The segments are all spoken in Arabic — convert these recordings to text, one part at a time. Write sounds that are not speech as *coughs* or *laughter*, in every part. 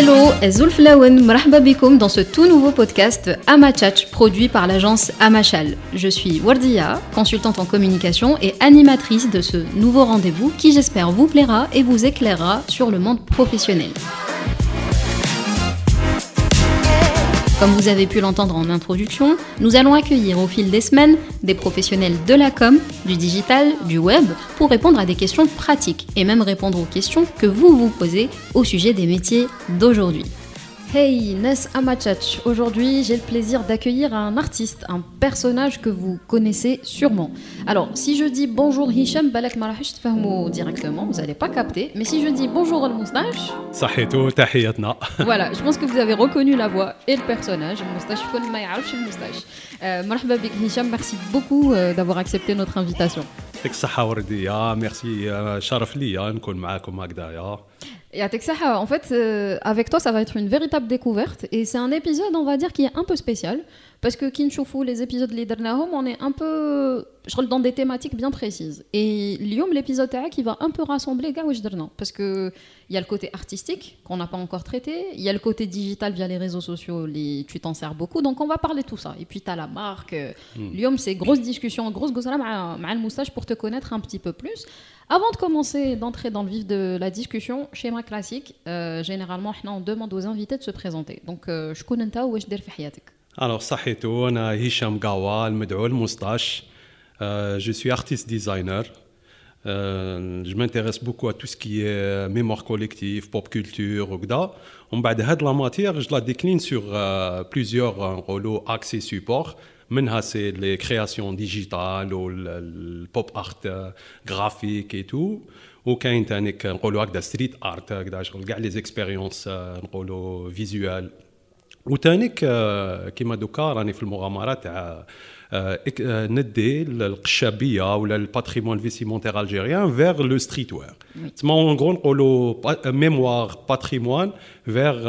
Hello, Zulf Lawen, marhaba bikoum dans ce tout nouveau podcast Amachach produit par l'agence Amachal. Je suis Wardia, consultante en communication et animatrice de ce nouveau rendez-vous qui j'espère vous plaira et vous éclairera sur le monde professionnel. Comme vous avez pu l'entendre en introduction, nous allons accueillir au fil des semaines des professionnels de la com, du digital, du web, pour répondre à des questions pratiques et même répondre aux questions que vous vous posez au sujet des métiers d'aujourd'hui. Hey, Ness Amachach. Aujourd'hui, j'ai le plaisir d'accueillir un artiste, un personnage que vous connaissez sûrement. Alors, si je dis bonjour Hicham, balak marahish directement, vous n'allez pas capter. Mais si je dis bonjour al moustache. *laughs* Voilà, je pense que vous avez reconnu la voix et le personnage. Moustache, le moustache. Euh, Hicham, merci beaucoup euh, d'avoir accepté notre invitation. Merci, شرف ليا نكون معاكم هكذايا et à en fait, euh, avec toi, ça va être une véritable découverte. Et c'est un épisode, on va dire, qui est un peu spécial. Parce que Kinshufu, les épisodes Leader Home, on est un peu dans des thématiques bien précises. Et Lyon, l'épisode qui va un peu rassembler Parce qu'il y a le côté artistique qu'on n'a pas encore traité. Il y a le côté digital via les réseaux sociaux. Les, tu t'en sers beaucoup. Donc on va parler de tout ça. Et puis tu as la marque. Mm. Lyon, c'est grosse discussion, grosse gosse le moustache pour te connaître un petit peu plus. Avant de commencer, d'entrer dans le vif de la discussion, schéma classique, euh, généralement, on demande aux invités de se présenter. Donc, je connais pas où je Alors, صحيتو أنا هشام قاوا المدعو المسطاش je suis artiste designer euh, je m'intéresse beaucoup à tout ce qui est mémoire collective, pop culture, وكذا. ومن بعد هاد la matière, je la décline sur euh, plusieurs rouleaux axes et supports. منها سي لي كرياسيون ديجيتال والبوب ارت جرافيك اي تو وكاين ثاني نقولوا هكذا ستريت ارت هكذا شغل كاع لي زيكسبيريونس نقولوا فيزوال وثاني كيما دوكا راني في المغامره تاع ندي القشابيه ولا الباتريمون فيسيمونتير الجيريان فيغ لو ستريت وير تسمى اون غرو نقولوا ميموار باتريمون فيغ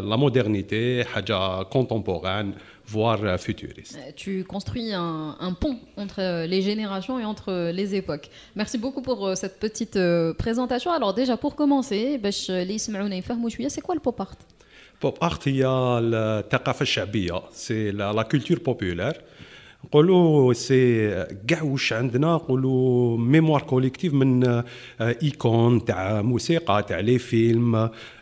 لا مودرنيتي حاجه كونتمبوران voire euh, futuriste. Euh, tu construis un, un, pont entre euh, les générations et entre les époques. Merci beaucoup pour cette petite présentation. Alors déjà, pour commencer, c'est quoi le pop art Art, il y a c'est la, la culture populaire. نقولوا سي كاع واش عندنا نقولوا ميموار كوليكتيف من ايكون تاع موسيقى تاع لي فيلم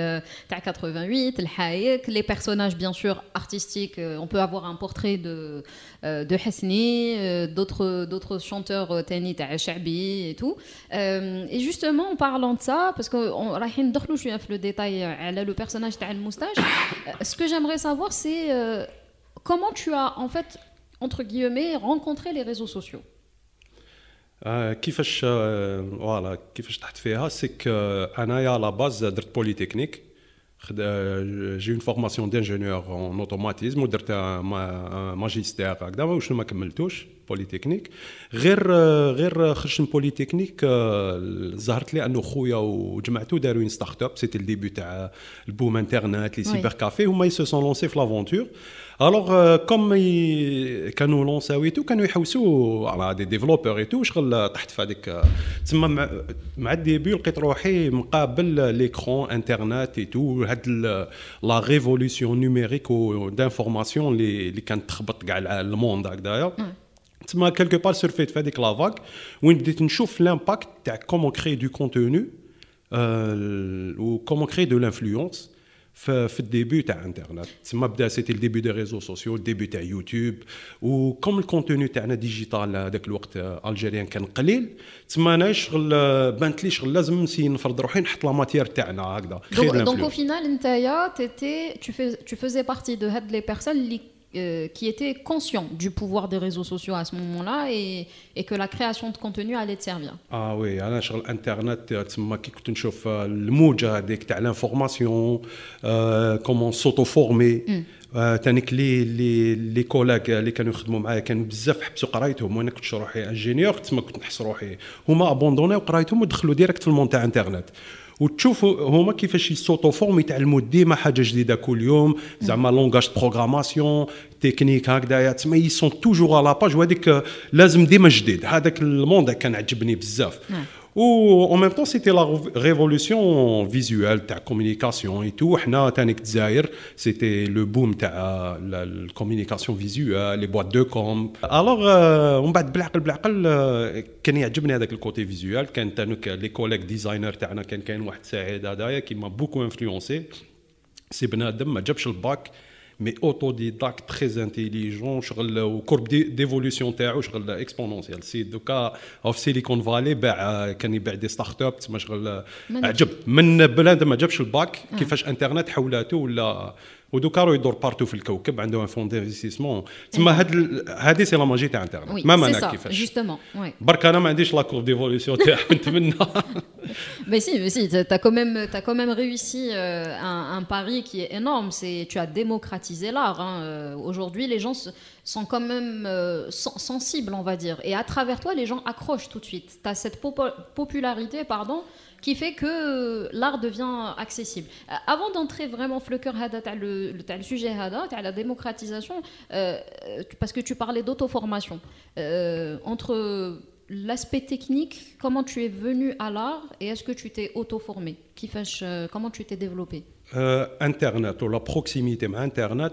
euh, 88, le haïk, les personnages bien sûr artistiques. Euh, on peut avoir un portrait de, de Hasni, d'autres, d'autres chanteurs Tani, Shabi et tout. et justement, en parlant de ça, parce qu'on je suis le détail, le personnage de moustache, ce que j'aimerais savoir, c'est comment tu as en fait entre guillemets, rencontrer les réseaux sociaux? آه كيفاش آه فوالا كيفاش تحت فيها؟ سيك انايا la base درت polytechnique j'ai une formation d'ingénieur en automatisme ودرت ماجيستير هكذا واش ما كملتوش. بوليتكنيك غير غير خرجت من بوليتكنيك ظهرت لي انه خويا وجمعتو داروا une start-up c'était ال début تاع ال boom internet les cybercafés هما ils se sont lancés في l'aventure alors comme كانوا لونساو tout كانوا يحوسوا على des développeurs et tout شغل طحت في هذيك تسمى مع, مع الديبي لقيت روحي مقابل ليكرون انترنت اي تو هاد لا ريفولوسيون نيميريك دانفورماسيون اللي كانت تخبط كاع الموند هكذايا تسمى كيلكو بار سيرفيت في هذيك لافاك وين بديت نشوف لامباكت تاع كومون كري دو كونتوني و كومون كري دو لانفلونس في الديبي تاع انترنت تسمى بدا سيتي الديبي دي ريزو سوسيو الديبي تاع يوتيوب وكم الكونتوني تاعنا ديجيتال هذاك الوقت الجيريان كان قليل تسمى انا شغل بانت لي شغل لازم نسي نفرض روحي نحط لا ماتيير تاعنا هكذا دونك او فينال انت تيتي tu faisais partie de هاد لي بيرسون اللي euh, qui était conscient du pouvoir des réseaux sociaux à ce moment-là et, et que la création de contenu allait te servir. Ah oui, انا شغل انترنت تما كي كنت نشوف الموجه هذيك تاع لانفورماسيون كومون سوتو فورمي تانيك لي لي لي كولاك اللي كانوا يخدموا معايا كانوا بزاف حبسوا قرايتهم وانا كنت روحي انجينيور تما كنت نحس روحي هما ابوندونيو قرايتهم ودخلوا ديريكت في المون تاع انترنت وتشوفوا هما كيفاش ils s'autoforment يتعلموا ديما حاجة جديدة كل يوم. زعما langage programmation technique هكذايا تسمى ils sont toujours à la page وهذيك لازم ديما جديد. هذاك ال monde كان عجبني بزاف. Ou en même temps, c'était la révolution visuelle, la communication et tout. C'était le boom de la communication visuelle, les boîtes de com. Alors, on va بالعقل بالعقل كان يعجبني هذاك الكوتي فيزيوال كان les collègues designers تاعنا كان كاين واحد سعيد هذايا qui m'a beaucoup influencé سي بنادم ما جابش الباك mais autodidacte, très intelligent, au courbe d'évolution تاعو شغل اكسبونونسيال سي دوكا في سيليكون فالي باع كان يبيع دي ستارت اب تسمى شغل عجب من بلاد ما جابش الباك كيفاش انترنت حولاته ولا ودوكا راه يدور بارتو في الكوكب عندهم فون دانفستيسمون تما هاد هذه سي لا ماجي تاع انترنت ما مانا كيفاش جوستومون برك انا ما عنديش لا كورب ديفولوسيون تاعها *laughs* نتمنى *laughs* Mais si, mais si, tu as quand même, as quand même réussi euh, un, un, pari qui est énorme. C'est, tu as démocratisé l'art. Hein. Euh, aujourd'hui, les gens sont quand même euh, sensibles, on va dire. Et à travers toi, les gens accrochent tout de suite. Tu as cette popularité, pardon, qui fait que l'art devient accessible. Euh, avant d'entrer vraiment le cœur le, le, sujet la démocratisation, euh, parce que tu parlais d'auto-formation, euh, entre l'aspect technique, comment tu es venu à l'art et est-ce que tu t'es auto-formé? Comment tu t'es développé? Internet ou la proximité avec Internet,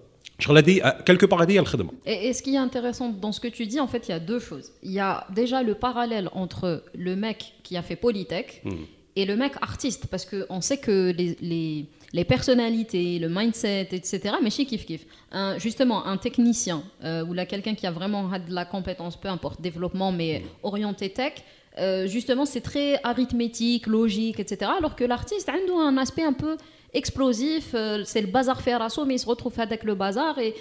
quelque part Et, ce qui est intéressant dans ce que tu dis, en fait, il y a deux choses. Il y a déjà le parallèle entre le mec qui a fait Polytech hmm. et le mec artiste, parce qu'on sait que les, les, les, personnalités, le mindset, etc., mais chez Kif Kif. justement, un technicien euh, ou là quelqu'un qui a vraiment de la compétence, peu importe, développement, mais hmm. orienté tech, euh, justement, c'est très arithmétique, logique, etc. Alors que l'artiste a un aspect un peu explosif, euh, c'est le bazar fait mais il se retrouve avec le bazar. Et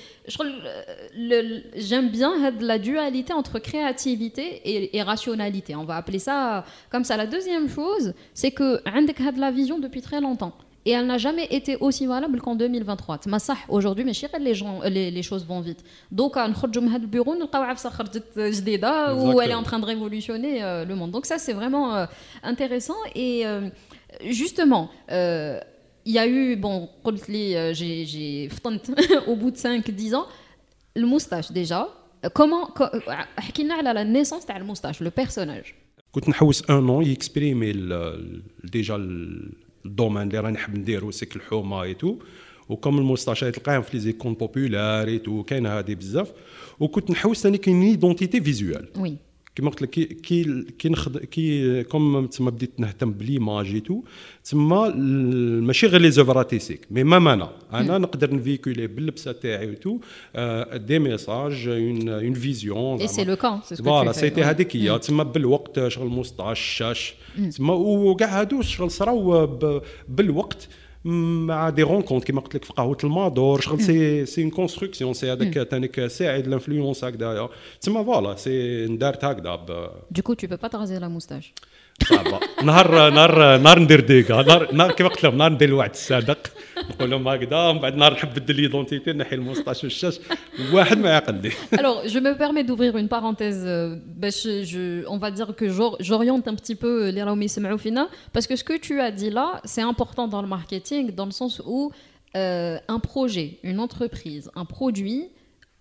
j'aime bien la dualité entre créativité et, rationalité. On va appeler ça comme ça. La deuxième chose, c'est que Indek a de la vision depuis très longtemps. Et elle n'a jamais été aussi valable qu'en 2023. Aujourd'hui, mais les, gens, les, les choses vont vite. Donc, on le bureau, où elle est en train de révolutionner euh, le monde. Donc, ça, c'est vraiment euh, intéressant. Et justement, il y a eu, bon, euh, j'ai *laughs* au bout de 5-10 ans, le moustache déjà. Comment, à la naissance de le moustache, le personnage كنت نحوس ان اون يكسبريمي ديجا الدومين اللي راني نحب نديرو سيك الحومه اي تو وكم الموستاشات تلقاهم في لي زيكون بوبولار اي تو كاين هادي بزاف وكنت نحوس ثاني كاين ايدونتيتي فيزوال وي كيما قلت لك كي كي كي نخد كي كوم تما بديت نهتم بليماج تو تما ماشي غير لي زوفر ارتيستيك مي مام أنا. أنا نقدر نفيكولي باللبسة تاعي تو دي ميساج اون اون فيزيون اي سي لو كان سي فوالا سيتي هذيك هي. تما بالوقت شغل موسطاش الشاش تما وكاع هادو شغل صراو بالوقت. مع دي رونكونت كيما قلت لك في قهوة المادور شغل سي سي اون كونستركسيون سي هذاك تانيك ساعد لانفلونس هكذايا تسمى فوالا سي ندارت هكذا دو tu peux pas te raser la moustache. صعبه نهار نهار نهار ندير ديكا. نهار كيما قلت لهم نهار ندير الوعد الصادق Alors, je me permets d'ouvrir une parenthèse. Euh, on va dire que j'oriente un petit peu les Raoumi Semaoufina, parce que ce que tu as dit là, c'est important dans le marketing, dans le sens où euh, un projet, une entreprise, un produit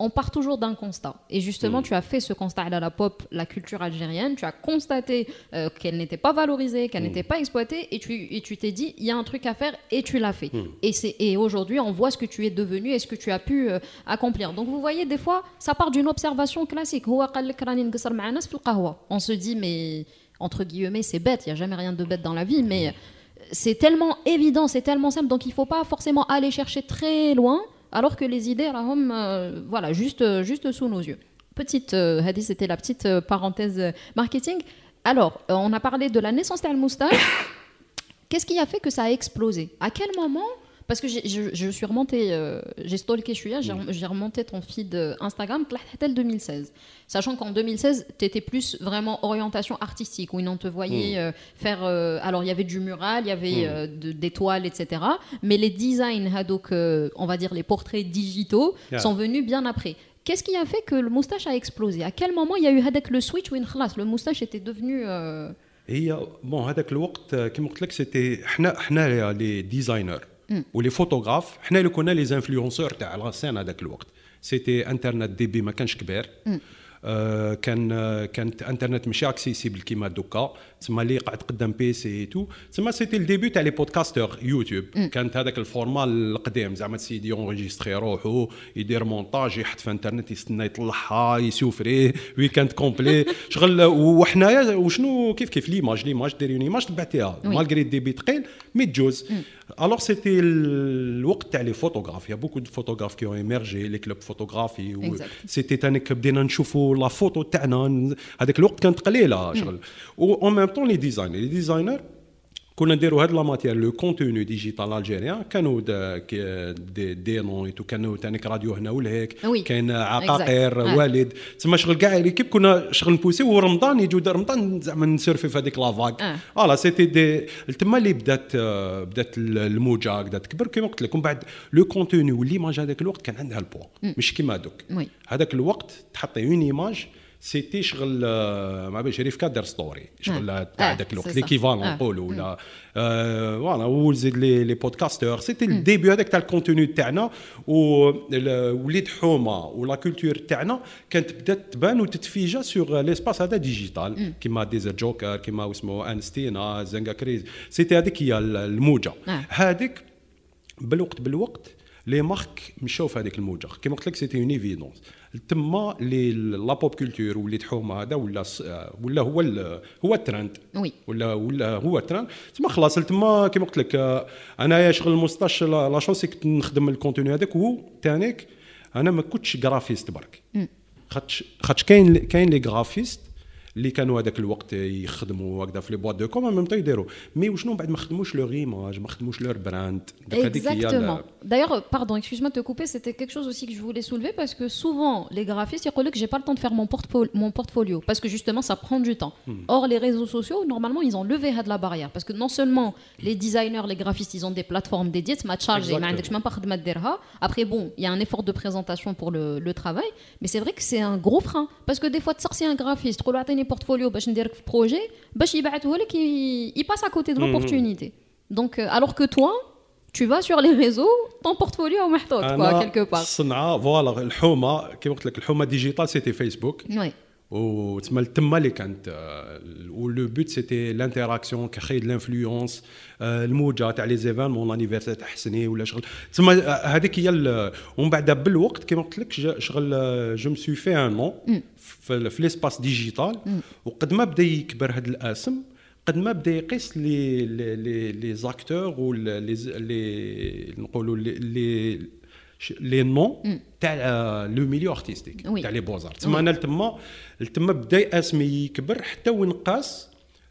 on part toujours d'un constat. Et justement, mm. tu as fait ce constat à la pop, la culture algérienne. Tu as constaté euh, qu'elle n'était pas valorisée, qu'elle mm. n'était pas exploitée, et tu et tu t'es dit, il y a un truc à faire, et tu l'as fait. Mm. Et c'est et aujourd'hui, on voit ce que tu es devenu et ce que tu as pu euh, accomplir. Donc vous voyez, des fois, ça part d'une observation classique. On se dit, mais entre guillemets, c'est bête. Il y a jamais rien de bête dans la vie, mais c'est tellement évident, c'est tellement simple. Donc il faut pas forcément aller chercher très loin alors que les idées, euh, voilà, juste, euh, juste sous nos yeux. Petite, euh, Hadi, c'était la petite parenthèse marketing. Alors, on a parlé de la naissance de moustache. *coughs* Qu'est-ce qui a fait que ça a explosé? À quel moment parce que je, suis remontée, euh, j'ai stalké Chouya, mm. j'ai remonté ton feed euh, Instagram, 2016. Sachant qu'en 2016, tu étais plus vraiment orientation artistique, où ils te voyait mm. euh, faire. alors, il y avait du mural, il y avait mm. des toiles, etc. Mais les designs, donc, on va dire les portraits digitaux, sont venus bien après. Qu'est-ce qui a fait que le moustache a explosé À quel moment il y a eu le switch où le moustache était devenu. هي بون هذاك الوقت كيما قلت لك سيتي حنا حنا لي ديزاينر ولي فوتوغراف حنا اللي كنا les influenceurs تاع la scène هذاك الوقت c'était انترنت début ما كانش كبير. آه كان آه كانت انترنت ماشي accessible كيما دوكا. تسمى اللي قاعد قدام PC tout. تسمى c'était ال début تاع les podcasteurs YouTube. كانت هذاك ال format القديم. زعما السيد يونريجيستري روحو يدير مونتاج يحط في انترنت يستنى يطلعها c'est vrai weekend complet. *laughs* شغل وحنايا وشنو كيف كيف l'image l'image ديري une image تبعتيها. malgré ال débit ثقيل mais تجوز alors c'était الوقت تاع les photographes y a beaucoup de photographes qui émergeaient les clubs photographie c'était تانيك بدينا نشوفوا la photo تاعنا. هذاك الوقت كانت قليلة شغل. و ميم طون لي ديزاينر لي ديزاينر كنا نديروا هاد لا ماتير لو كونتوني ديجيتال الجيريان كانوا دي, دي نون تو كانوا تانيك راديو هنا ولهيك كاين عقاقير والد تسمى شغل كاع ليكيب كنا شغل نبوسي ورمضان يجوا رمضان زعما نسيرفي في هذيك لافاك فوالا سيتي دي تما اللي بدات بدات الموجه بدات تكبر كيما قلت لك ومن بعد لو كونتوني والليماج هذاك الوقت كان عندها البوا مش كيما دوك هذاك الوقت تحطي اون ايماج سيتي شغل ما باش ريف كادر ستوري شغل تاع ذاك الوقت ليكيفالون نقولوا ولا فوالا وزيد لي بودكاستور سيتي الديبي هذاك تاع الكونتوني تاعنا وليد حومه ولا كولتور تاعنا كانت بدات تبان وتتفيجا سوغ ليسباس هذا ديجيتال كيما ديزر جوكر كيما اسمه انستينا زنجا كريز سيتي هذيك هي الموجه هذيك بالوقت بالوقت les marques مشاو في هذيك الموجه كيما قلت لك c'était une évidence تما لي la pop culture وليت حومة هذا ولا ولا هو هو ال trend oui. ولا ولا هو الترند تما خلاص تما كيما قلت لك أنا شغل ال Moustache la chance كنت نخدم ال contenu هذاك هو تانيك أنا ما كنتش graphiste برك. خاطش خاطش كاين كاين les graphistes اللي كانوا هذاك الوقت يخدموا هكذا في لي بواط دو كوم ميم طون يديروا مي وشنو بعد ما خدموش لور ايماج ما خدموش لور براند Exactement. D'ailleurs, pardon, excuse-moi de te couper, c'était quelque chose aussi que je voulais soulever parce que souvent, les graphistes, ils disent que j'ai pas le temps de faire mon, portfolio, mon portfolio parce que justement, ça prend du temps. Hmm. Or, les réseaux sociaux, normalement, ils ont levé de la barrière parce que non seulement les designers, les graphistes, ils ont des plateformes dédiées, ma charge, après, bon, il y a un effort de présentation pour le, le travail, mais c'est vrai que c'est un gros frein parce que des fois, de sortir un graphiste, portfolio باش نديرك في projet باش يبعثه لك il passe à côté de l'opportunité donc euh, alors que toi tu vas sur les réseaux ton portfolio محطوط quoi quelque part الصنعه فوالا الحومه كيما قلت لك الحومه ديجيتال سيتي فيسبوك oui وتما تما اللي كانت ولو بوت سيتي لانتراكسيون كخي لانفلونس الموجه تاع لي زيفينمون لانيفرسير تاع حسني ولا شغل تما هذيك هي ومن بعد بالوقت كيما قلت لك شغل جو مسوي في ان نون في, في l'espace digital وقد ما بدا يكبر هذا الآسم قد ما بدا يقيس les les les acteurs و les les نقولوا les les noms تاع le milieu artistique تاع les beaux-arts تما أنا تما تما بدا اسمي يكبر حتى وين قاس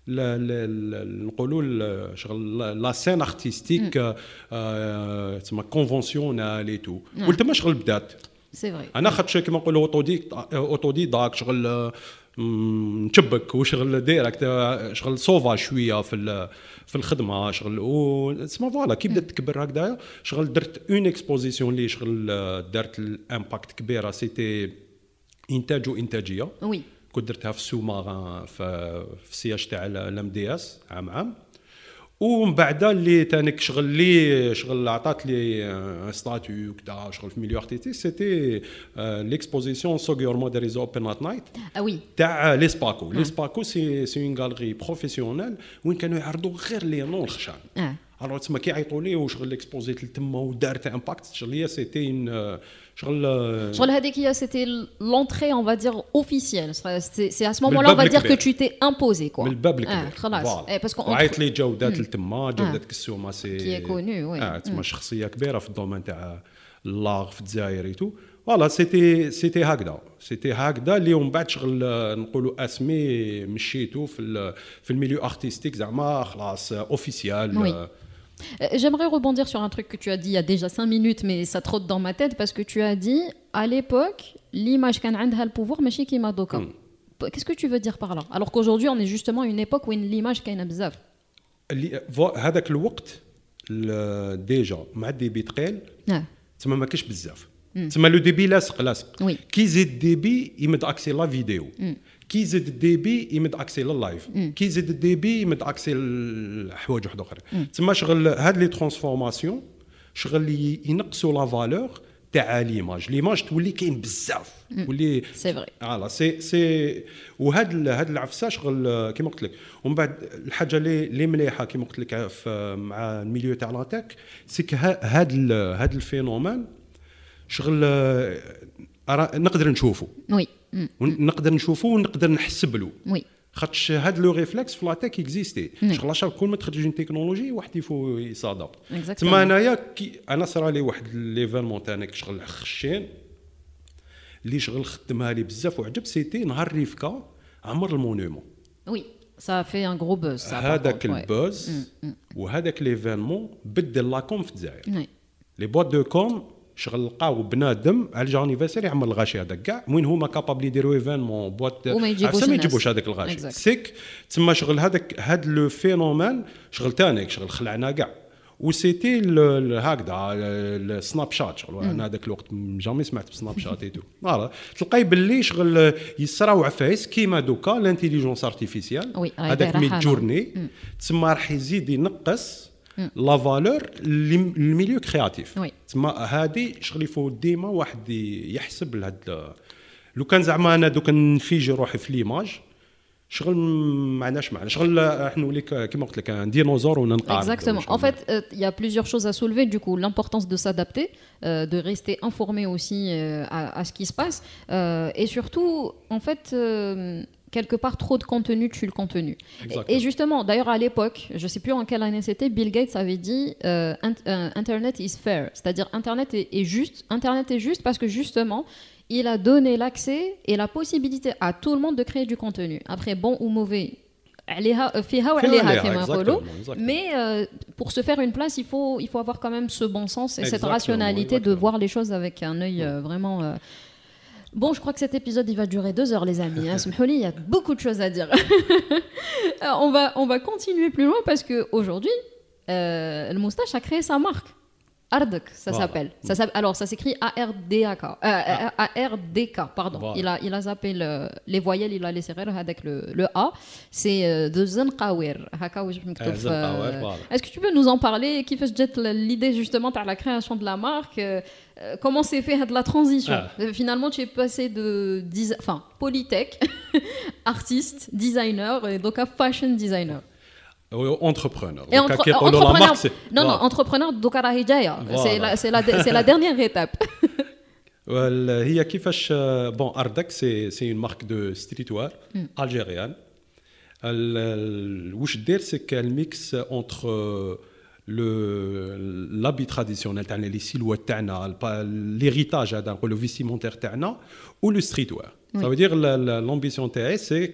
نقولوا شغل la scène artistique تما كونفونسيونال اي تو ولتما شغل بدات؟ سي فري أنا خاطش كيما نقولوا اوتودي أوتودي داك شغل نشبك وشغل ديريكت شغل صوفا شوية في في الخدمة شغل و تسمى فوالا كي بدأت تكبر هكذايا شغل درت اون اكسبوزيسيون اللي شغل دارت الامباكت كبيره سيتي إنتاج وإنتاجية. وي كنت درتها في في في السياج تاع الام دي إس عام عام. ومن بعد اللي تانيك شغل لي شغل عطات لي ستاتيو وكذا شغل في ميليو ارتيستيك سيتي ليكسبوزيسيون سوغيور موديريزو اوبن ات نايت وي تاع لي سباكو لي سباكو سي سي اون غالري بروفيسيونيل وين كانوا يعرضوا غير لي نون الخشان الوغ تما كيعيطوا لي وشغل اكسبوزيت لتما ودارت امباكت شغل هي سيتي اون شغل شغل هذيك هي c'était l'entrée on va dire officielle c'est c'est à ce moment-là on va dire que tu t'es imposé quoi من الباب اه الكبير خلاص فوالا. ايه باسكو وعيط لي جودات لتما جودات كسوما سي كي كوني وي اه تما شخصيه كبيره في الدومين تاع اللاغ في الجزائر ايتو فوالا سيتي سيتي هكذا سيتي هكذا اللي ومن بعد شغل آه، نقولوا اسمي مشيتو في ال- في الميليو ارتستيك زعما خلاص اوفيسيال Oui. Euh, J'aimerais rebondir sur un truc que tu as dit il y a déjà 5 minutes, mais ça trotte dans ma tête parce que tu as dit à l'époque, l'image qu'un a le pouvoir, mais chez Kima Doka. Mm. Qu'est-ce que tu veux dire par là Alors qu'aujourd'hui, on est justement à une époque où l'image qu'un a bzaf. اللي فو- هذاك الوقت ال- ديجا مع الديبي ثقيل Ah, تما ما كاش بزاف تما لو ديبي لاصق لاصق Oui. كي يزيد الديبي يمد اكسي لا فيديو كي يزيد ال débit يمد accès la live كي يزيد ال débit يمد accès الحوايج واحد آخرين. تما شغل هاد les transformations شغل ي- ينقصوا la valeur تاع l'image. l'image تولي كاين بزاف. تولي c'est vrai. voilà c'est c'est وهاد هاد العفسة شغل كيما قلت لك. ومن بعد الحاجة اللي اللي مليحة كيما قلت لك مع ال milieu تاع la tech c'est هاد ال- هاد ال phénomène شغل آه، نقدر نشوفه Oui. ونقدر نشوفه ونقدر نحسب له Oui. خاطش هاد le réflexe في la tech existait شغل شغل كل ما تخرج une technologie واحد faut s'adapter Exactement. تما أنايا كي أنا صرا لي واحد l'événement تاعك شغل خشين اللي شغل خدمها لي بزاف وعجب سيتي نهار ريفكا عمر a fait un gros buzz. Ça, par هذاك. البوز وهذاك ليفينمون بدل لاكوم في الجزائر. لي بوات دو كوم شغل لقاو بنادم على الجانيفرسير يعمل الغاشي هذاك كاع. وين هما كابابل يديروا ايفينمون بوات وما يجيبوش ما. يجيبوش هذاك الغاشي. سيك تما شغل هذاك هاد لو فينومين شغل تانيك شغل خلعنا كاع. وسيتي هكذا ال- السناب شات شغل. أنا هذاك الوقت جامي سمعت بسناب شات ايتو فوالا. تلقاي باللي شغل يصراو عفايس كيما دوكا l'intelligence artificielle هذاك Midjourney تسمى راح يزيد ينقص لا فالور الميليو كرياتيف وي. تسمى هذه شغل يفو ديما واحد ي- يحسب لهاد لو كان زعما انا دوك نفيجي روحي في ليماج شغل ما عندناش معنى شغل احنا نولي ك- كيما قلت لك ان ديناصور وننقعد Exactement. En fait, euh, il y a plusieurs choses à soulever. Du coup, l'importance de s'adapter, euh, de rester informé aussi euh, à, à ce qui se passe. Euh, et surtout, en fait, euh, quelque part trop de contenu tue le contenu. Et justement, d'ailleurs à l'époque, je ne sais plus en quelle année c'était, Bill Gates avait dit euh, euh, Internet is fair, c'est-à-dire Internet est, juste. Internet est juste parce que justement, il a donné l'accès et la possibilité à tout le monde de créer du contenu. Après, bon ou mauvais. Euh, Mais pour se faire une place, il faut, il faut avoir quand même ce bon sens et cette rationalité de voir les choses avec un œil vraiment euh, Bon, je crois que cet épisode il va durer deux heures, les amis. Hein. *laughs* Il y a beaucoup de choses à dire. Alors, *laughs* on, va, on va continuer plus loin parce qu'aujourd'hui, euh, le moustache a créé sa marque. Ardak, ça Voilà. s'appelle. Ça s'appelle- Alors, ça s'écrit A-R-D-A-K. Euh, A-R-D-K, pardon. Voilà. Il, a, il a zappé le- les voyelles, il a laissé rire avec le, le A. C'est euh, de Zenqawir. Euh. Est-ce que tu peux nous en parler? Qui fait l'idée justement par la création de la marque? Euh, euh, Comment s'est fait la transition? Ah. Euh, Finalement, tu es passé de enfin, polytech, *laughs* artiste, designer, et donc à fashion designer اونتربرونور Et entre- entrepreneur, non, non, entrepreneur, donc à la hidaya. Voilà. C'est la, c'est la, c'est la dernière étape. *laughs* *laughs* وال- هي كيفاش بون اردك سي سي اون مارك دو ستريت وير الجيريان ال- واش دير سي الميكس اونتر لو لابي تراديسيونيل تاعنا لي سيلوات تاعنا ليريتاج هذا نقولوا فيستيمونتير تاعنا و لو ستريت وير سا دير لامبيسيون تاعي c'est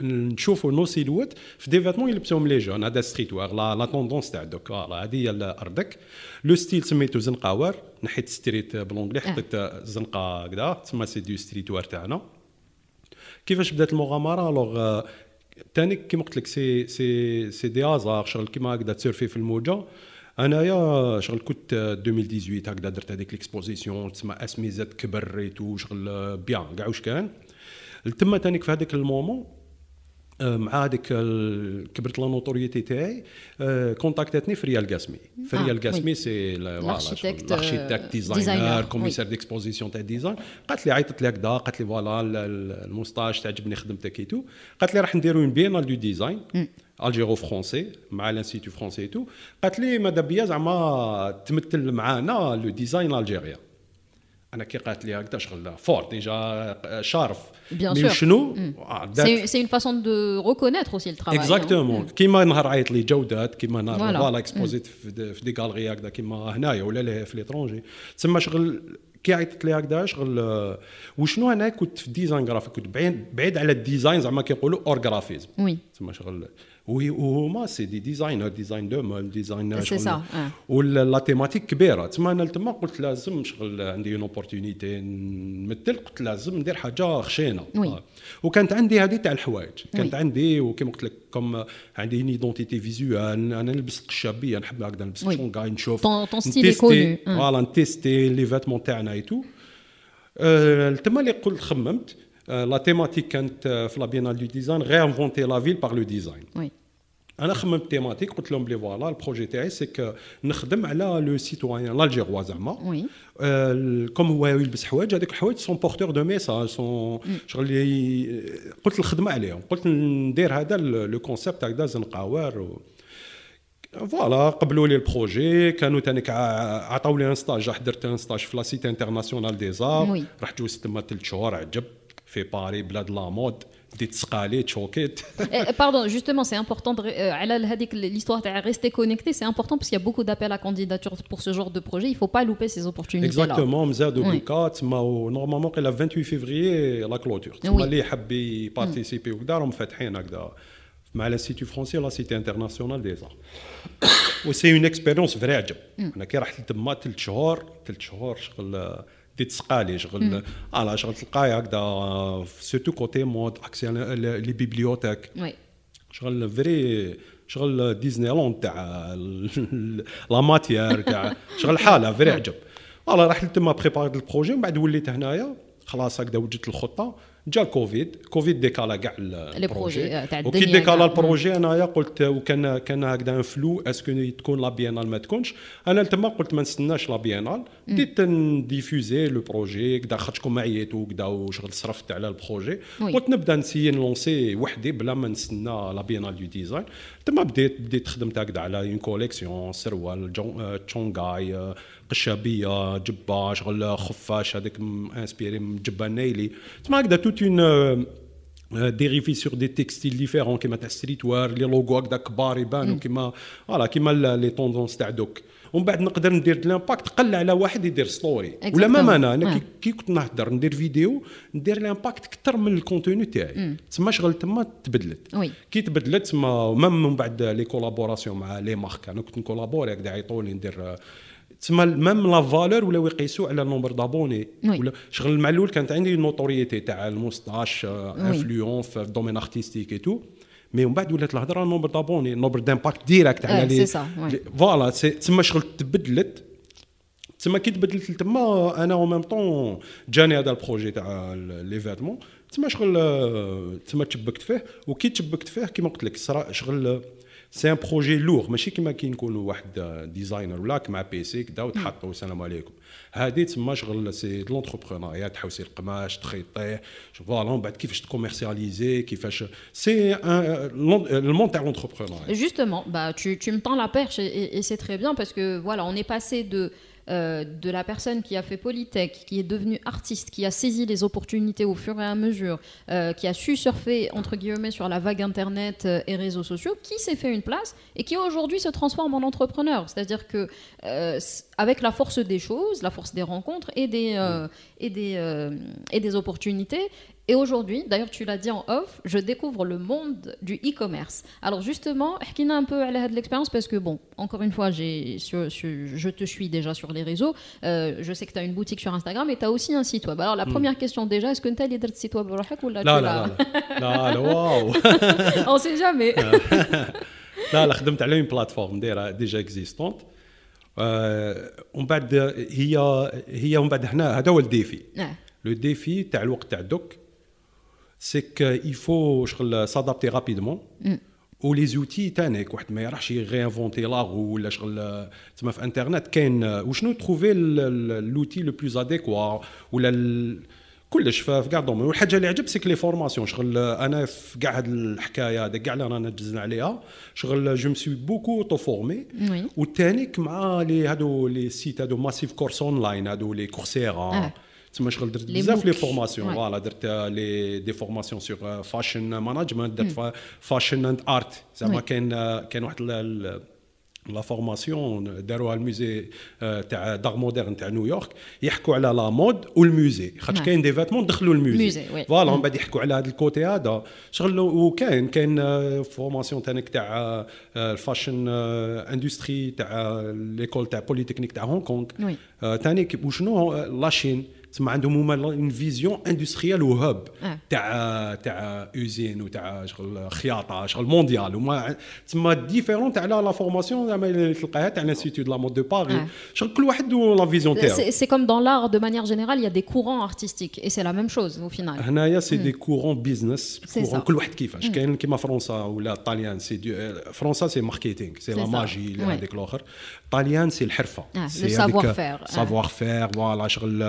نشوفوا nos silhouettes في des vêtements يلبسوهم les jeunes هذا streetwear la tendance تاع دوك هذه هي اردك le style سميتو زنقا wear نحيت street ب l'anglais حطيت زنقه كذا تسمى c'est du streetwear تاعنا كيفاش بدات المغامره alors تاني كيما قلت لك c'est c'est c'est des hasards شغل كيما هكذا تسيرفي في الموجه أنايا شغل كنت 2018 هكذا درت هذيك l'exposition تسمى اسمي زاد كبر et tout شغل بيان كاع واش كان. تما تانيك في هذاك ال moment آه، مع هذيك كبرت la notoriété تاعي آه، كونتاكتتني فريال قاسمي. فريال آه، قاسمي oui. c'est L'architecte, l'architecte euh, designer commissaire d'exposition تاع design قالت لي عيطت لي هكذا قالت لي voilà ال- ال- الموستاج تعجبني خدمتك et tout قالت لي راح نديرو une biennale de design algéro-français مع l'Institut français et tout قالت لي ماذا بيا زعما تمثل معانا le design algérien أنا كي قالت لي هكذا شغل fort déjà شرف mais sûr. C'est une façon de reconnaître aussi le travail. hein. exactement كيما نهار عيط لي جودات كيما نهار. voilà اكسبوزيت في des- في des galeries هكذا كيما هنايا ولا لا في l'étranger تسمى شغل كي عيطت لي هكذا شغل وشنو أنا كنت في ال design graphique كنت بعيد بعيد على ال design زعما كيقولوا hors graphisme Oui. تسمى شغل وهما c'est des designers design de meubles design c'est ça،. و la thématique كبيره تسمى أنا تما قلت لازم شغل عندي une opportunité نمثل قلت لازم ندير حاجة خشينه. آه. وكانت عندي هذه تاع الحوايج كانت وي. عندي وكما قلت لك كم عندي اون ايدونتيتي فيزوال أنا نلبس الشابيه نحب هكذا نلبس. شونغاي نشوف connu. آه. فوالا نتيستي لي فاتمون تاعنا اي تو تما اللي قلت خممت لا تيماتيك كانت آه، في لا بينال دو ديزاين غير انفونتي لا فيل باغ لو ديزاين Oui. انا خممت تيماتيك قلت لهم بلي فوالا البروجي تاعي سي نخدم على لو سيتويان الجيروا زعما Oui. آه، كوم هو يلبس حوايج هذيك الحوايج سون بورتور دو ميساج سون شغل ي- قلت الخدمه عليهم قلت ندير هذا لو كونسيبت هكذا زنقاوار و... فوالا قبلوا لي البروجي كانوا تاني عطاو لي ان ستاج راح درت ان ستاج في لا سيت انترناسيونال دي زار وي. رحت جوزت تما ثلاث شهور عجب في باري بلاد لا مود بديت *laughs* سقالي تشوكيت Eh, Pardon, justement, c'est important de ré- euh, Alal Hadik, l'histoire de rester connecté, c'est important parce qu'il y a beaucoup d'appels à candidature pour ce genre de projet. Il faut pas louper ces opportunités-là. اكزاكتومون مزادوا وي. دوكا تما نورمالمون قيلا 28 فيفري لا كلوتور وي. تما اللي يحب يبارتيسيبي وكذا *coughs* راهم فاتحين هكذا مع لانستيتو فرونسي ولا سيتي انترناسيونال دي زار و سي اون اكسبيريونس فري عجب انا كي رحت تما ثلاث شهور ثلاث شهور شغل بديت سقالي شغل. على شغل تلقاي هكذا surtout côté mode accès les bibliothèques. شغل vrai شغل ديزني لاند تاع *laughs* la matière تاع *laughs* شغل حالة vrai عجب. voilà رحت تما بريباريت ال projet ومن بعد وليت هنايا خلاص هكذا وجدت الخطة. جا الكوفيد كوفيد ديكالا كاع projet ال projet تاع وكي ديكالا. ال projet أنايا قلت وكان كان هكذا en flou est-ce que تكون la biennale ما تكونش؟ أنا تما قلت ما نستناش la biennale بديت نديفوزي le projet كدا خاطر ما عييت وكدا وشغل صرفت على ال projet. قلت نبدا نسيي نلونسي وحدي بلا ما نستنى la biennale de design تما بديت بديت خدمت هكذا على une collection سروال آه، تشونغاي آه، قشابيه جبه شغل خفاش هذاك inspiré من جبه نايلي. تما هكذا tout un dérivé sur des textiles différents كيما تاع streetwear les logos هكذا كبار يبانوا كيما voilà كيما les tendances تاع دوك. ومن بعد نقدر ندير l'impact قل على واحد يدير story ولا même أنا أنا كي, كنت نهضر ندير فيديو ندير l'impact أكثر من ال contenu تاعي. تما شغل تما تبدلت. كي تبدلت تما même من بعد les collaborations مع les marques أنا كنت نكولابوري هكذا يعيطوني ندير تسمى même la valeur ولاو يقيسوا على ال nombre d'abonnés. ولا شغل مع الأول كانت عندي notoriété تاع الموستاش influence في ال domaine artistique et tout mais من بعد ولات الهضرة nombre d'abonnés nombre d'impact direct على آه، les voilà تسمى شغل تبدلت. تسمى كي تبدلت تما أنا au même temps جاني هذا ال projet تاع l'événement تسمى شغل آه، تسمى تشبكت فيه. وكي تشبكت فيه كيما قلت لك شغل سي ان بروجي لوغ ماشي كيما كي نكونوا واحد ديزاينر ولا مع بيسي كدا وتحطوا السلام عليكم هذه تسمى شغل سي دو لونتربرونيا تحوسي القماش تخيطيه فوالا ومن بعد كيفاش تكوميرسياليزي كيفاش سي المون تاع لونتربرونيا Justement, bah, tu, tu me tends la perche et, et- et c'est très bien parce que voilà, on est passé de, euh, de la personne qui a fait Polytech, qui est devenue artiste, qui a saisi les opportunités au fur et à mesure, euh, qui a su surfer entre guillemets sur la vague internet euh, et réseaux sociaux, qui s'est fait une place et qui aujourd'hui se transforme en entrepreneur. C'est-à-dire que avec la force des choses, la force des rencontres et des, et des, et des opportunités, et aujourd'hui, d'ailleurs tu l'as dit en off, je découvre le monde du e-commerce. Alors justement, حكينا un peu على هذه l'expérience parce que bon, encore une fois, j'ai sur- sur- je te suis déjà sur les réseaux. Euh, je sais que tu as une boutique sur Instagram et tu as aussi un site web. Alors la première question déjà, est-ce que tu as les site web بروحك ولا لا tu لا l'as- لا لا لا واو On sait jamais. لا لا خدمت على اون بلاتفورم دايره ديجا اكزيستونت ومن بعد هي هي ومن بعد هنا هذا هو الديفي آه. لو ديفي تاع الوقت تاع دوك سي il faut شغل s'adapter rapidement ولي زوتي تانيك واحد ما يروحش غينفونتي لاغو ولا شغل تسمى في انترنت كاين وشنو تروفي لوتي لو بلوز اديكوا ولا كلش في كاع دومين والحاجه اللي عجب سيك لي فورماسيون شغل انا في كاع هاد الحكايه هذا كاع اللي رانا دزنا عليها شغل جو مسوي بوكو تو فورمي والتانيك مع لي هادو لي سيت هادو ماسيف كورس اون لاين هادو لي كورسيرا آه. تما شغل درت بزاف les formations voilà درت لي des formations sur fashion management درت fashion and art زعما كاين كاين واحد la formation داروها ال musée تاع d'art moderne تاع نيويورك يحكوا على la mode وال musée خاطر كاين des vêtements دخلوا ال musée voilà من بعد يحكوا على هذا ال côté هذا. شغل وكاين كاين formation تانيك تاع ال fashion industry تاع l'école تاع بوليتكنيك تاع هونغ كونغ تاني وشنو؟ la Chine تسمى عندهم هما اون فيزيون اندستريال وهب تاع تاع اوزين وتاع شغل خياطه شغل مونديال هما تسمى ديفيرون تاع لا فورماسيون زعما اللي تلقاها تاع لانستيتو دو لا مود دو باري شغل كل واحد لا فيزيون تاعو سي كوم دون لار دو مانيير جينيرال يا دي كورون ارتستيك اي سي لا ميم شوز او فينال هنايا سي دي كورون بيزنس كورون كل واحد كيفاش كاين كيما فرنسا ولا طاليان سي فرنسا سي ماركتينغ سي لا ماجي هذيك الاخر طاليان سي الحرفه سي سافوار فير سافوار فير فوالا شغل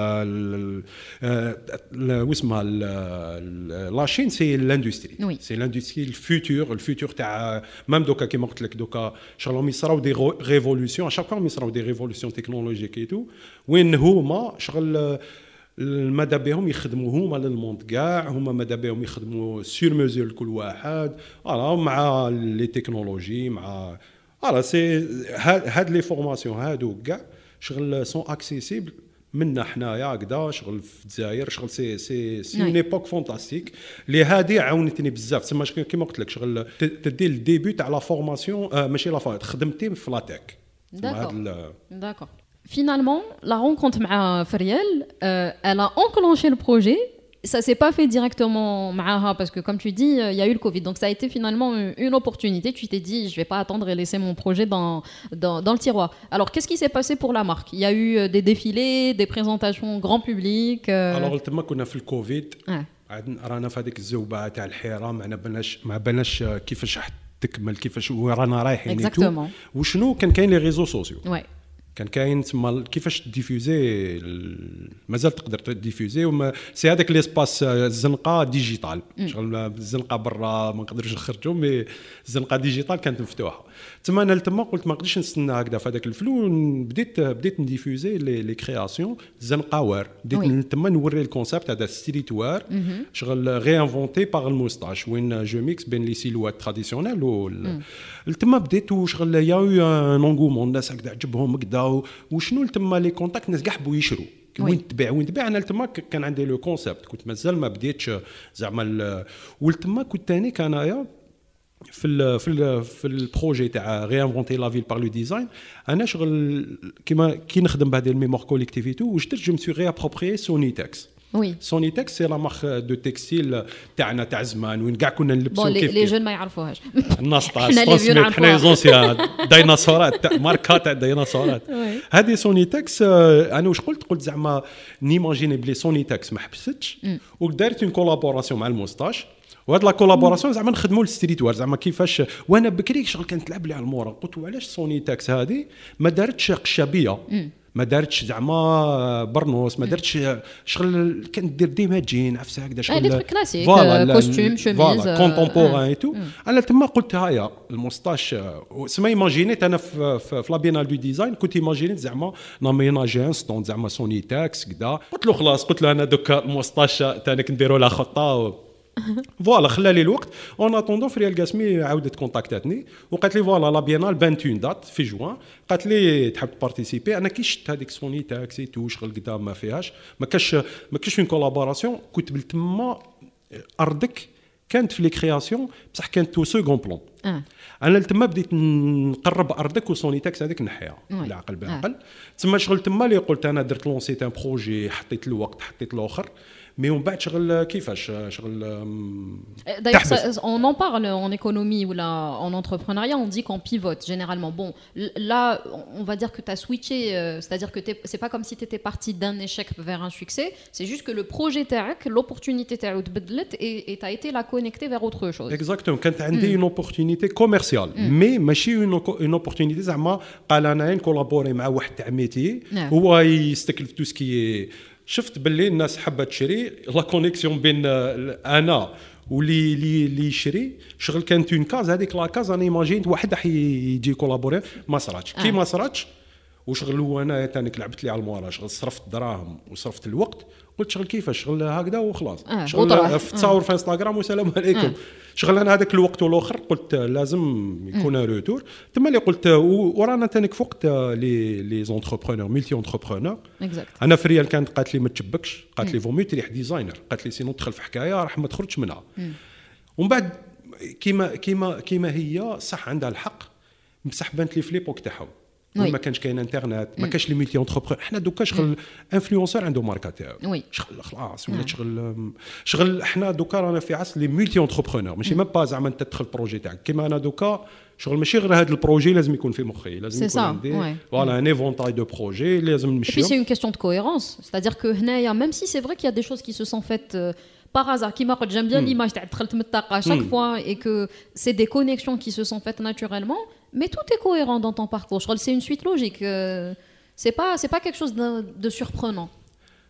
واسمها لاشين سي لاندستري سي لاندستري الفيتور الفيتور تاع ميم دوكا كيما قلت لك دوكا شغل يصراو دي ريفولوسيون شاك فوا يصراو دي ريفولوسيون تكنولوجيك ايتو وين هما شغل ماذا بهم يخدموا هما للموند كاع هما ماذا بهم يخدموا سير ميزور لكل واحد فوالا مع لي تكنولوجي مع فوالا سي هاد لي فورماسيون هادو كاع شغل سون اكسيسيبل منا حنايا هكذا شغل في الجزائر شغل c'est c'est c'est une époque fantastique اللي هادي عاونتني بزاف. تسمى كيما قلت لك شغل تدي ال début تاع la formation آه ماشي لا خدمتي في لاتيك d'accord d'accord Finalement, la rencontre avec Fariel, euh, elle a enclenché le projet ça s'est pas fait directement parce que comme tu dis il y a eu le Covid donc ça a été finalement une opportunité tu t'es dit je vais pas attendre et laisser mon projet dans, dans, dans le tiroir alors qu'est-ce qui s'est passé pour la marque il y a eu euh, des défilés des présentations grand public euh... alors تما كنا في الكوفيد رانا في هذيك الزوبعه تاع الحيره ما بالناش ما بالناش كيفاش تكمل كيفاش ورانا رايحين وشنو كان كاين لي ريزو سوسيو كان كاين تما كيفاش ت diffuser مازال تقدر ت diffuser و mais c'est هذاك l'espace الزنقة digitale شغل الزنقة برا ما نقدرش نخرجوا mais الزنقة digitale كانت مفتوحة. تما أنا تما قلت ما نقدرش نستنى هكذا في هذاك ال flou بديت بديت ن diffuser les, les créations زنقه wear بديت تما نوري ال concept هذا streetwear شغل réinventé par الموستاش وين je mixe بين les silhouettes traditionnelles و تما بديت وشغل y a un engouement الناس هكذا عجبهم كذا وشنو تما les contacts الناس كاع حبوا يشروا وين تبيع وين تبيع أنا تما كان عندي le concept كنت مازال ما بديتش زعما ولتما كنت ثاني كانايا في ال في ال في ال projet تاع réinventer la ville par le design أنا شغل كيما كي نخدم بهذه ال mémoire collective et tout واش درت je me suis réapproprié سوني تكس oui سوني تكس c'est la marque de textile تاعنا تاع زمان وين كاع كنا نلبسوا كيف les jeunes ما يعرفوهاش. *laughs* الناس *laughs* *laughs* تاع حنا anciens ديناصورات ماركات تاع ديناصورات. هذه سوني تكس أنا واش قلت؟ قلت زعما ن imaginer بلي سوني تكس ما حبستش ودارت une collaboration مع الموستاش. وهاد la collaboration زعما نخدموا ال streetwear زعما كيفاش وأنا بكري شغل كانت تلعب لي على ال moral. قلت وعلاش سوني تاكس هذه ما دارتش قشابية. ما دارتش زعما برنوس. ما دارتش شغل كانت دير ديما جين عفسة هكذا شغل. classique costume chemise contemporain et tout أنا تما قلت هايا الموستاش سما imagin يت أنا في, في, في la biennale de design كنت imagin يت زعما ناميناجي ان ستون زعما سوني تاكس كذا قلت له خلاص قلت له أنا دوكا الموستاش تاعنا نديروا لها خطه *laughs* فوالا خلى لي الوقت. اون اتوندون فريال قاسمي عاودت كونتاكتاتني وقالت لي فوالا لا بيانال بانت اون دات في جوان قالت لي تحب تبارتيسيبي أنا كي شفت هذيك سوني تاكسي تو شغل قدام ما فيهاش ما كاش ما كاش اون كولابوراسيون كنت تما ارضك كانت في لي كرياسيون بصح كانت تو سكون بلون أنا تما بديت نقرب ارضك وسوني تاكس هذيك نحيها بالعقل بالعقل تما شغل تما اللي قلت أنا درت لونسيت ان بروجي حطيت الوقت حطيت الآخر مي ومن بعد شغل كيفاش شغل D'ailleurs, ça, on en parle en économie ou là, en entrepreneuriat, on dit qu'on pivote généralement. Bon, là, on va dire que tu as switché, euh, c'est-à-dire que c'est pas comme si tu étais parti d'un échec vers un succès, c'est juste que le projet TAC, l'opportunité TAC et tu as été la connecter vers autre chose. Exactement, quand tu as une opportunité commerciale, mais ماشي une opportunité زعما قال انا نكولابوري مع واحد تاع ميتي هو يستكلف تو سكي شفت باللي الناس حابة تشري. la connexion بين أنا واللي اللي اللي يشري. شغل كانت une case هذيك la case أنا imagine واحد راح يجي collaborer ما صراتش. كي ما صراتش وشغل هو أنا تانيك لعبت لي على ال moral شغل صرفت دراهم وصرفت الوقت قلت شغل كيفاش؟ شغل هكذا وخلاص. آه. شغل في تصاور في انستغرام والسلام عليكم. آه. شغل أنا هذاك الوقت والآخر قلت لازم يكون retour ثم اللي قلت ورانا تانيك فوقت les les entrepreneurs multi entrepreneur أنا فريال كانت قالت لي ما تشبكش قالت لي vaut mieux تريح designer قالت لي sinon تدخل في حكاية راح ما تخرجش منها. ومن بعد كيما كيما كيما هي صح عندها الحق بصح بانت لي في l'époque تاعهم ما كانش كاين انترنت ما كانش لي ميلتي اونتربرون حنا دوكا شغل انفلونسور عنده ماركه تاعو شغل خلاص ولا شغل شغل حنا دوكا رانا في عصر لي ميلتي اونتربرونور ماشي ما با زعما انت تدخل بروجي تاعك كيما انا دوكا شغل ماشي غير هذا البروجي لازم يكون في مخي لازم يكون عندي فوالا ان ايفونتاي دو بروجي لازم نمشي puis c'est une question de cohérence c'est-à-dire que هنايا même si c'est vrai qu'il y a des choses qui se sont faites par hasard qui قلت j'aime bien l'image تاع دخلت من الطاقه chaque fois et que c'est des connexions qui se sont faites naturellement mais tout est cohérent dans ton parcours. Je crois que c'est une suite logique. Euh, c'est pas, c'est pas quelque chose de, de surprenant.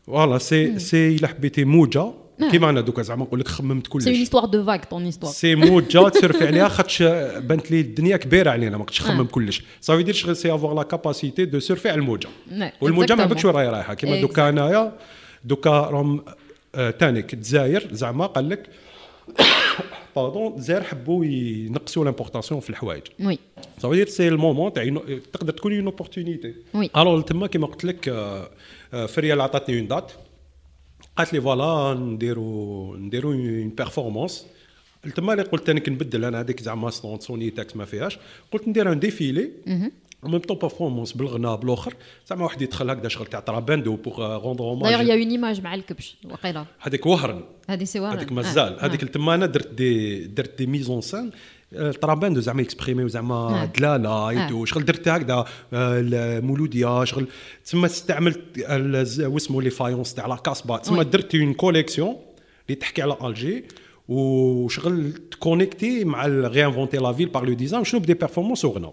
Voilà, c'est, mm. c'est il a حبيتي موجه كيما انا دوكا زعما نقول لك خممت كلش سي اون هيستوار دو فاك طون هيستوار سي موجه تسرفي عليها خاطش بانت لي الدنيا كبيره علينا ما كنتش نخمم كلش صافي دير شغل سي افوار لا كاباسيتي دو سيرفي على الموجه والموجه ما عرفتش وين راهي رايحه كيما دوكا انايا دوكا راهم تانيك الجزائر زعما قال لك باردون زير حبوا ينقصوا لامبورطاسيون في الحوايج وي دير c'est ال moment تاع تقدر تكون une opportunité oui alors تما كيما قلت لك فريال عطاتني une date قالت لي voilà نديرو نديرو une performance تما اللي قلت أنا كنبدل أنا هذيك زعما سوني تاكس ما فيهاش قلت ندير un défilé même temps performance بالغناء بالاخر زعما واحد يدخل هكذا شغل تاع تراباندو pour rendre hommage d'ailleurs y a une image مع الكبش وقيلا هذيك وهرن هذه سي وهرن هذيك مازال هذيك تما أنا درت des درت des mises en scène تراباندو زعما exprimer زعما دلاله et tout شغل درت هكذا المولوديه شغل تما استعملت واسمو les faïences تاع la Casbah تما درت une collection اللي تحكي على الجي وشغل ت connecter مع réinventer la ville par le design شنو ب des performances وغنى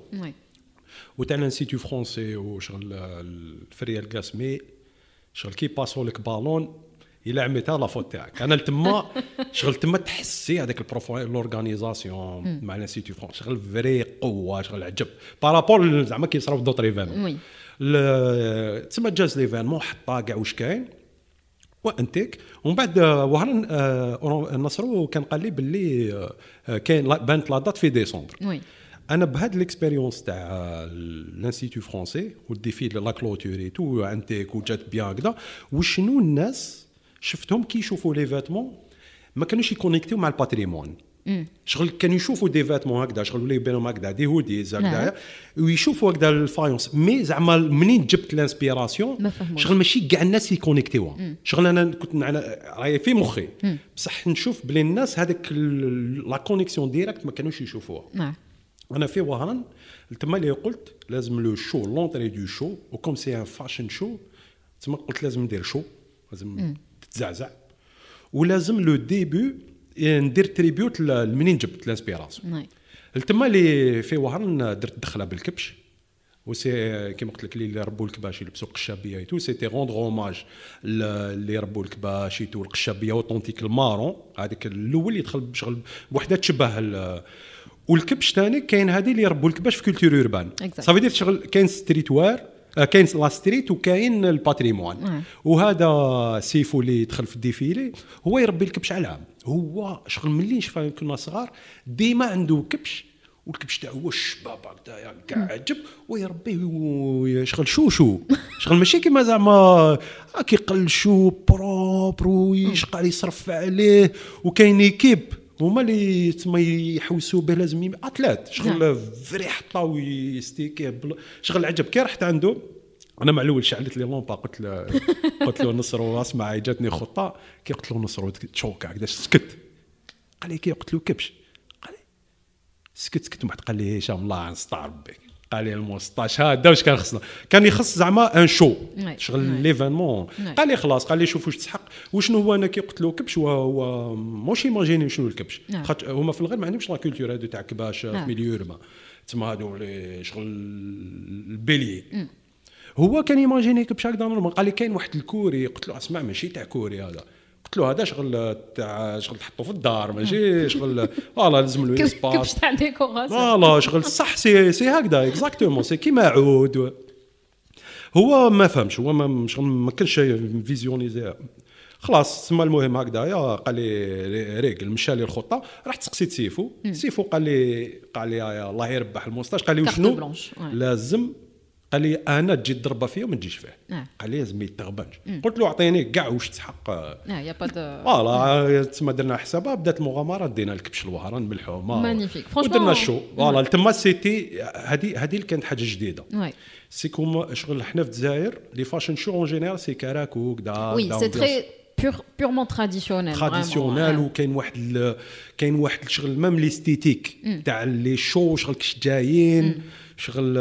وتاع ال institut français وشغل الفريال قاسمي شغل كي باسو لك بالون الا عميتها لا فوت تاعك؟ أنا تما *laughs* شغل تما تحسي هذاك البروفو لورغانيزاسيون مع الانستيتو فرونسي شغل فري قوة شغل عجب. بارابور زعما كي يصراو في دوطر ايفينمون تما جاز ليفينمون حطها كاع واش كاين. وانتيك ومن بعد وهران نصرو كان قال لي باللي كاين بانت لا دات في ديسمبر. أنا بهاد ليكسبيريونس تاع لانستيتو فرونسي والديفي لا كلوتور تو أنتيك وجات بيان هكذا. وشنو الناس شفتهم كي يشوفوا les vêtements ما كانوش يكونيكتيو مع ال patrimoine. شغل كانوا يشوفوا des vêtements هكذا شغل ولا يبانوا هكذا des hoodies هكذا. ويشوفوا هكذا ال faïence. mais زعما منين جبت ال inspiration شغل ماشي كاع الناس يكونيكتيوها. شغل أنا كنت راهي في مخي. بصح نشوف بلي الناس هذاك la connexion directe ما كانوش يشوفوها. أنا في وهران تما اللي قلت لازم le show l'entrée du show و comme c'est un fashion show تما قلت لازم ندير show لازم تتزعزع ولازم le début ندير en: tribute منين جبت ال inspiration تما اللي في وهران درت دخلة بالكبش و c'est كيما قلت لك اللي ربوا الكباش يلبسوا القشابيه et tout c'était rendre hommage اللي ربوا الكباش et tout القشابية authentique ال marron. هذاك الأول اللي دخل بشغل بوحدة تشبه والكبش ثاني كاين هذه اللي يربوا الكباش في culture urbaine صافي دير شغل كاين ستريت وار آه، كاين لا ستريت وكاين الباتريمون وهذا سيفو اللي دخل في الديفيلي هو يربي الكبش على العام هو شغل ملي شفا كنا صغار ديما عنده كبش والكبش تاعو هو الشباب هكذا كاع عجب ويربيه شغل شو شو. *laughs* شغل ماشي كيما زعما كيقل شو بروبر ويشقى يصرف عليه وكاين ايكيب. هما اللي تما يحوسوا به لازم اتلات شغل نعم. vrai حطاو يستيكي شغل عجب. كي رحت عنده أنا مع الأول شعلت لي لومبا قلت له *laughs* قلت له نصر اسمع جاتني خطه كي قلت له نصر تشوك هكذا سكت. قال لي كي؟ قلت له كبش. قال لي سكت سكت. بعد قال لي هشام الله نستعر بك. قال لي الموسطاش هذا واش كان خصنا كان يخص زعما un show. شغل. l'événement. قال لي خلاص قال لي شوف واش تسحق وشنو هو أنا كي قلت له كبش هو هو موش imaginé شنو الكبش. خاطر هما في الغرب ما عندهمش la culture هادو تاع كباش في. milieu urbain تسمى هادو لي شغل البيلي هو كان يماجيني كبش هكذا normal قال لي كاين واحد الكوري قلت له اسمع ماشي تاع كوري هذا قلت له هذا شغل تاع شغل تحطه في الدار ماشي؟ *laughs* شغل voilà لازم له كبش espèce تاع décoration؟ voilà شغل صح c'est c'est هكذا exactement c'est كيما عود. هو ما فهمش هو ما شغل ما كانش visionnisé خلاص تسمى المهم هكذايا قال لي réglé مشى لي الخطة رحت سقسيت سيفو. سيفو قال لي قال لي يا الله يربح الموسطاش. قال لي وشنو؟ ouais. لازم قال لي أنا تجي تضربه فيا وما تجيش فيه. آه. قال لي لازم يتغبنش قلت له أعطيني كاع واش pas de voilà تسمى درنا حسابها بدات المغامرة دينا الكبش الوهران ملحومه Magnifique. ودرنا ال show voilà تما c'était هذه هذه اللي كانت حاجة جديدة. c'est comme شغل حنا في الجزائر les fashion shows en général c'est كراك وكدا Oui, c'est très pur, purement traditionnel. traditionnel vraiment, ouais. وكاين واحد كاين واحد الشغل même l'esthétique تاع لي شو شغل كش جايين شغل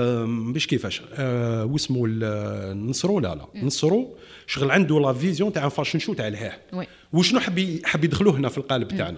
باش كيفاش آه واسمو ال- نصرو لا لا نصرو شغل عنده لا فيزيون تاع فاشن شو تاع الهاه. وشنو حب حب يدخلوه هنا في القالب تاعنا.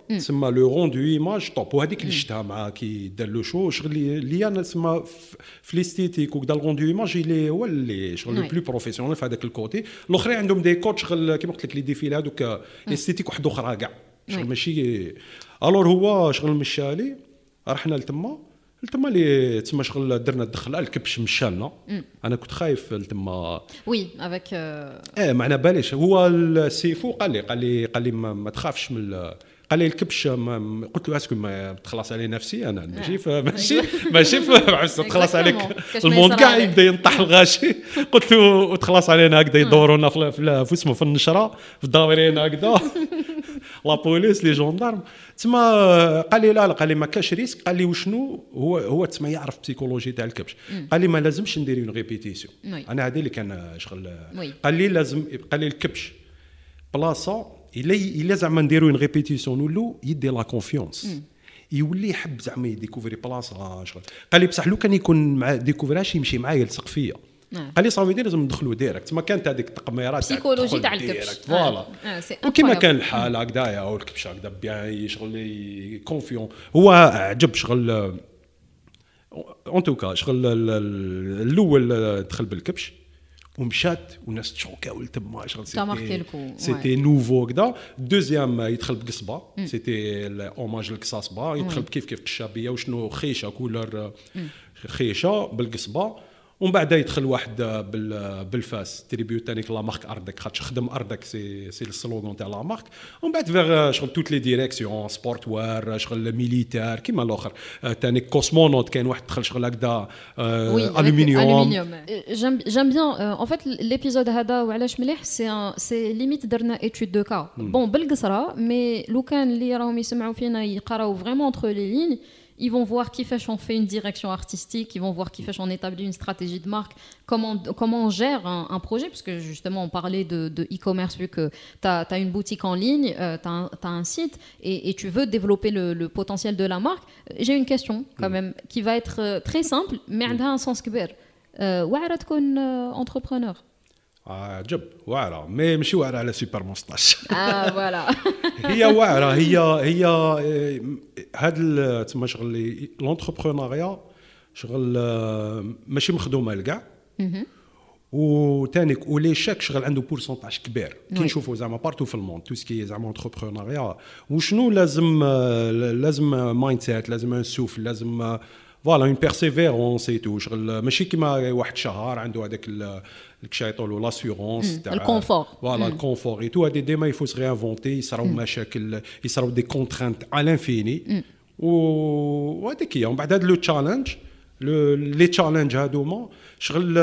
تسمى le rendu image top وهذيك اللي شفتها مع كي دار له show شغل اللي- أنا تسمى في l'esthétique وكذا ال rendu image اللي هو اللي شغل. le plus professionnel في هذاك ال côté. الأخرين عندهم des codes شغل كيما قلت لك les défilés هذوك esthétique واحد أخرى كاع. شغل. ماشي alors هو شغل مشالي رحنا لتما. لتما اللي تسمى شغل درنا الدخلة الكبش مشالنا. أنا كنت خايف لتما. avec. euh, إيه معنا باليش. هو السيفو قال لي قال لي قال لي ما, ما تخافش من قال لي الكبش قلت له est-ce que ما تخلص علي نفسي أنا ماشي في ماشي ماشي عرفت *laughs* تخلص عليك. ال monde كاع. يبدا ينطح الغاشي. *laughs* قلت له وتخلص علينا هكذا يدورونا في اسمه في النشرة في الداورين هكذا. *laughs* la police les gendarmes. تما قال لي لا لا قال لي ما كاش risque. قال لي وشنو؟ هو هو تسمى يعرف psychologie تاع الكبش. قال لي ما لازمش ندير une répétition. أنا هذا اللي كان شغل. قال لي لازم قال لي الكبش بلاصة الا الا زعما نديرو une répétition نولو يدي la confiance يولي يحب زعما يديكوفري بلاصه شغل قال لي بصح لو كان يكون مع ديكوفراش يمشي معايا يلصق فيا. قال لي صافي دير لازم ندخلوا direct ما كانت هذيك التقميرات تدخل تاع الكبش. voilà incroyable. كان الحال هكذايا أو الكبش هكذا bien شغل confiant هو عجب شغل اون توكا شغل ال- ال- الأول دخل بالكبش ومشات والناس تشوكاو تما شغل سيتي نوفو كذا دوزيام يدخل بقصبة سيتي الاوماج للقصاصبه يدخل كيف كيف قشابية وشنو خيشة كولر خيشة بالقصبة. ومن بعد يدخل واحد بال بالفاس تريبيو تانيك لا مارك أردك خاطش خدم أردك سي سي السلوغون تاع لا مارك ومن بعد فيغ شغل توت لي ديريكسيون سبورت وار شغل ميليتير كيما الآخر. آه، تانيك كوسمونوت كاين واحد دخل شغل هكذا الومنيوم bien. euh, en fait, l'épisode هذا وعلاش مليح un- c'est limite درنا étude de cas. Bon, بالقصرة mais لو كان اللي راهم يسمعوا فينا يقراو vraiment entre les lignes. ils vont voir qui fait on fait une direction artistique, ils vont voir qui fait on établit une stratégie de marque, comment, comment on gère un, projet, parce que justement on parlait de e-commerce, vu que tu as, une boutique en ligne, euh, tu as, un site, et, tu veux développer le, potentiel de la marque. J'ai une question quand mm. même qui va être euh, très simple, mais elle mm. a un sens que euh, euh entrepreneur? عجب. واعرة. مي ماشي واعرة على سوبر موستاش آه فوالا. *laughs* هي واعرة. هي هي هاد تما شغل لونتربرونيا شغل آه، ماشي مخدومة لكاع. وثاني و l'échec شغل عنده pourcentage كبير. كي. نشوفوا زعما partout في ال monde tout ce qui زعما entrepreneuriat وشنو لازم آه، لازم mindset لازم un souffle لازم آه، voilà une persévérance et tout شغل ماشي كيما واحد شهر عنده هذاك الكشا يعيطوا l'assurance تاع ال confort voilà ال confort et tout هذه ديما il faut se réinventer يصراو مشاكل يصراو des contraintes à l'infini وهذيك هي. ومن بعد هذا le challenge لي تشالنج هادوما شغل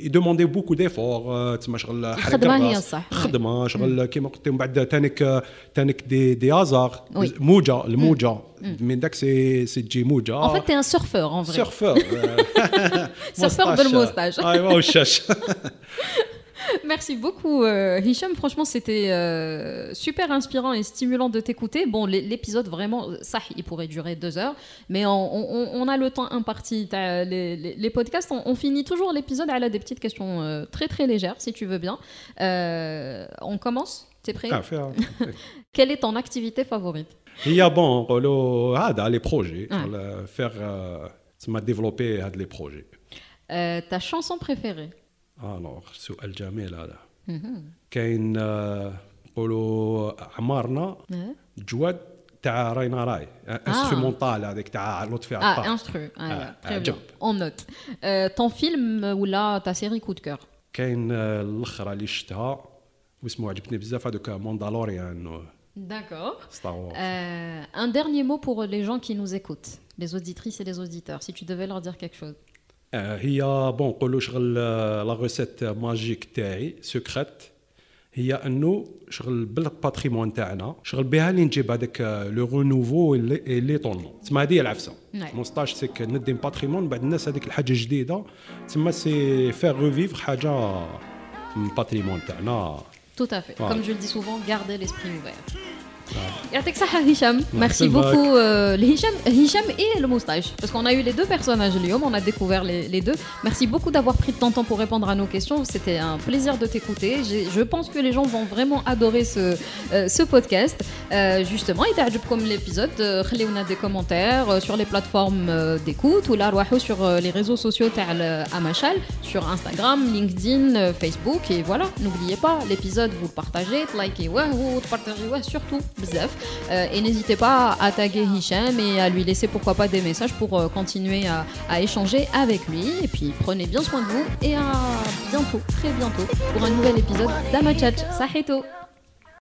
يدوموندي بوكو ديفور تسمى شغل الخدمه هي الصح خدمه شغل كيما قلت من بعد تانيك تانيك دي دي ازار موجه الموجه من داك سي سي تجي موجه ان فيت تي ان سورفور ان فري سورفور *laughs* *laughs* سورفور بالموستاج ايوا والشاش *laughs* Merci beaucoup, euh, Hicham. Franchement, c'était euh, super inspirant et stimulant de t'écouter. Bon, l'épisode, vraiment, ça, il pourrait durer deux heures, mais on, a le temps imparti. Les, podcasts, on, finit toujours l'épisode à des petites questions euh, très, très légères, si tu veux bien. on commence? T'es prêt? Ah, *laughs* Quelle est ton activité favorite? Il y a bon, ah, les projets. Faire, ça m'a développé les projets. ta chanson préférée? الوغ سؤال جميل هذا كاين نقولوا عمارنا جواد تاع راينا راي انسترومونتال هذيك تاع لطفي عطار اه انسترو عجب اون نوت طون فيلم ولا تا سيري كود كور كاين الاخرى اللي شفتها واسمه عجبتني بزاف هذوك موندالوريان D'accord. Euh, un dernier mot pour les gens qui nous écoutent, les auditrices et les auditeurs, si tu devais leur dire quelque chose. Eh bon نقولوا شغل la recette magique تاعي secrète هي أنه شغل بال patrimoine تاعنا شغل بها اللي نجيب هذاك le renouveau l'étonnement تسمى هذه العفسة. Moustache c'est qu'on dit patrimoine بعد الناس هذيك الحاجة جديده تسمى c'est faire revivre حاجة من ال patrimoine تاعنا. Tout à fait. Comme je le dis souvent, gardez l'esprit ouvert. صحة Hicham, merci beaucoup. Euh, Hicham, Hicham et le moustache, parce qu'on a eu les deux personnages, اليوم, on a découvert les, les, deux. Merci beaucoup d'avoir pris de ton temps pour répondre à nos questions. C'était un plaisir de t'écouter. Je pense que les gens vont vraiment adorer ce, euh, ce podcast. Euh, justement, il t'a comme l'épisode. On a des commentaires sur les plateformes d'écoute ou là, sur les réseaux sociaux Amachal, sur Instagram, LinkedIn, Facebook. Et voilà, n'oubliez pas, l'épisode, vous le partagez, likez, ouais, vous partagez, ouais, surtout. Euh, et n'hésitez pas à taguer Hicham et à lui laisser pourquoi pas des messages pour euh, continuer à, échanger avec lui. Et puis prenez bien soin de vous et à bientôt, très bientôt, pour un nouvel épisode d'Amachat. Sahito